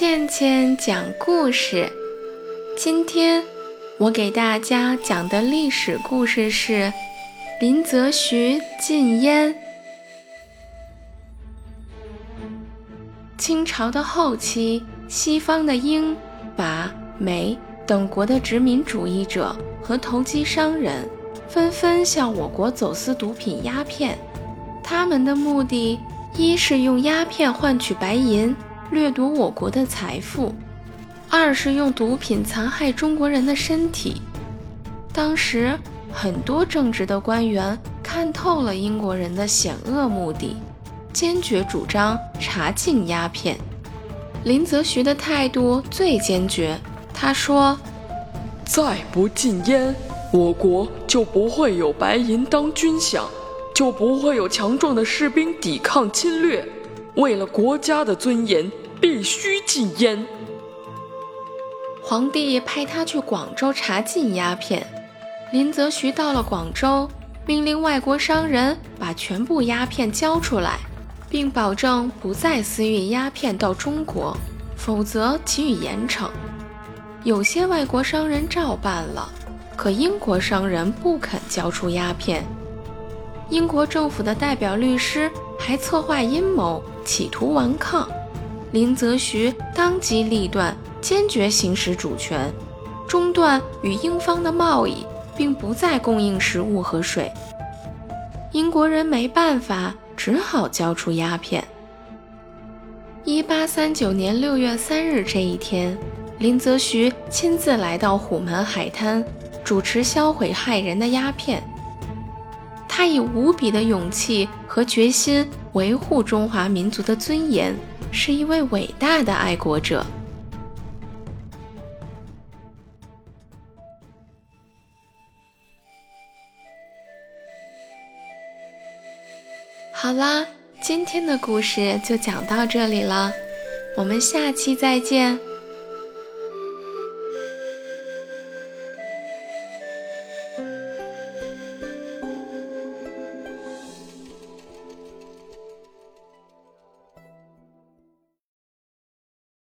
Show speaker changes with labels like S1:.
S1: 倩倩讲故事。今天我给大家讲的历史故事是林则徐禁烟。清朝的后期，西方的英、法、美等国的殖民主义者和投机商人纷纷向我国走私毒品鸦片，他们的目的一是用鸦片换取白银。掠夺我国的财富，二是用毒品残害中国人的身体。当时很多正直的官员看透了英国人的险恶目的，坚决主张查禁鸦片。林则徐的态度最坚决，他说：“
S2: 再不禁烟，我国就不会有白银当军饷，就不会有强壮的士兵抵抗侵略。为了国家的尊严。”必须禁烟。
S1: 皇帝派他去广州查禁鸦片。林则徐到了广州，命令外国商人把全部鸦片交出来，并保证不再私运鸦片到中国，否则给予严惩。有些外国商人照办了，可英国商人不肯交出鸦片。英国政府的代表律师还策划阴谋，企图顽抗。林则徐当机立断，坚决行使主权，中断与英方的贸易，并不再供应食物和水。英国人没办法，只好交出鸦片。一八三九年六月三日这一天，林则徐亲自来到虎门海滩，主持销毁害人的鸦片。他以无比的勇气和决心维护中华民族的尊严。是一位伟大的爱国者。好啦，今天的故事就讲到这里了，我们下期再见。